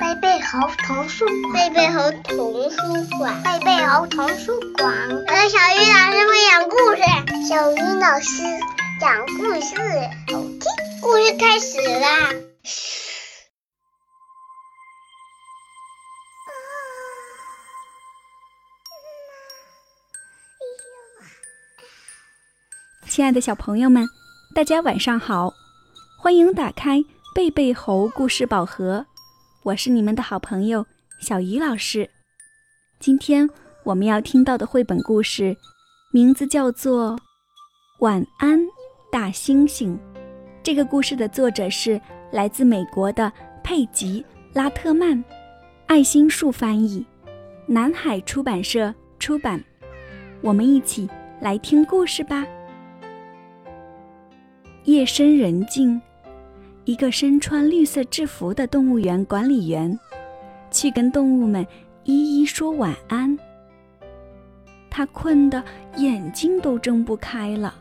贝贝猴童书馆，贝贝猴童书馆，贝贝猴童书馆。呃，小鱼老师会讲故事，小鱼老师讲故事，好听。故事开始啦！亲爱的小朋友们，大家晚上好！欢迎打开贝贝猴故事宝盒，我是你们的好朋友小鱼老师。今天我们要听到的绘本故事，名字叫做《晚安，大猩猩》。这个故事的作者是来自美国的佩吉·拉特曼，爱心树翻译，南海出版社出版。我们一起来听故事吧。夜深人静，一个身穿绿色制服的动物园管理员去跟动物们一一说晚安。他困得眼睛都睁不开了，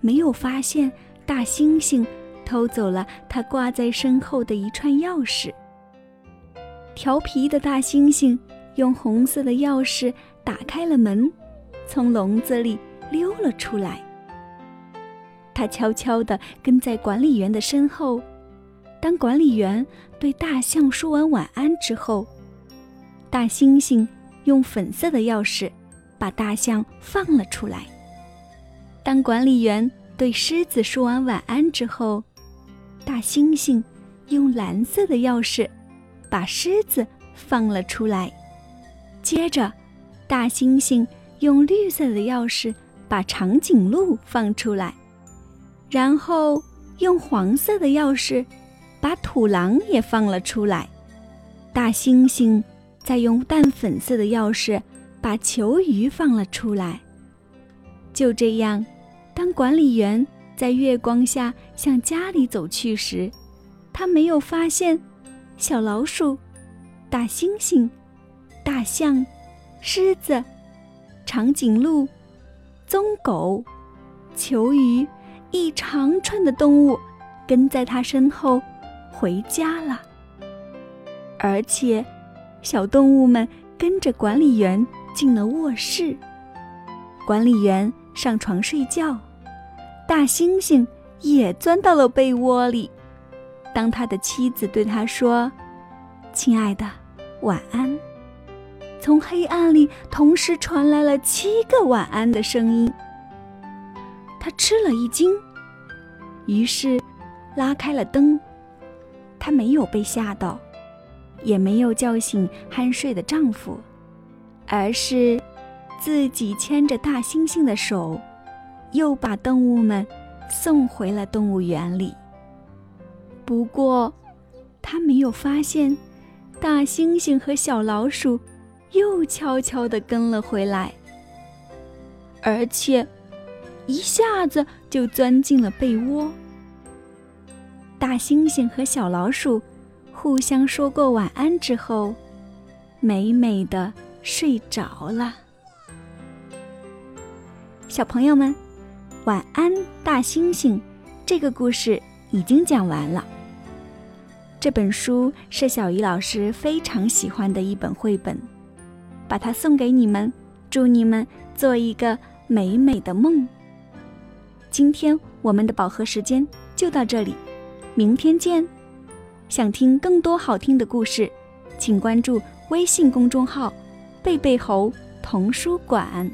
没有发现大猩猩偷走了他挂在身后的一串钥匙。调皮的大猩猩用红色的钥匙打开了门，从笼子里溜了出来。他悄悄地跟在管理员的身后。当管理员对大象说完晚安之后，大猩猩用粉色的钥匙把大象放了出来。当管理员对狮子说完晚安之后，大猩猩用蓝色的钥匙把狮子放了出来。接着，大猩猩用绿色的钥匙把长颈鹿放出来。然后用黄色的钥匙把土狼也放了出来，大猩猩再用淡粉色的钥匙把球鱼放了出来。就这样，当管理员在月光下向家里走去时，他没有发现小老鼠、大猩猩、大象、狮子、长颈鹿、棕狗、球鱼。一长串的动物跟在他身后回家了，而且小动物们跟着管理员进了卧室。管理员上床睡觉，大猩猩也钻到了被窝里。当他的妻子对他说：“亲爱的，晚安。”从黑暗里同时传来了七个晚安的声音。他吃了一惊，于是拉开了灯。她没有被吓到，也没有叫醒酣睡的丈夫，而是自己牵着大猩猩的手，又把动物们送回了动物园里。不过，她没有发现，大猩猩和小老鼠又悄悄地跟了回来，而且。一下子就钻进了被窝。大猩猩和小老鼠互相说过晚安之后，美美的睡着了。小朋友们，晚安，大猩猩。这个故事已经讲完了。这本书是小鱼老师非常喜欢的一本绘本，把它送给你们，祝你们做一个美美的梦。今天我们的宝盒时间就到这里，明天见。想听更多好听的故事，请关注微信公众号“贝贝猴童书馆”。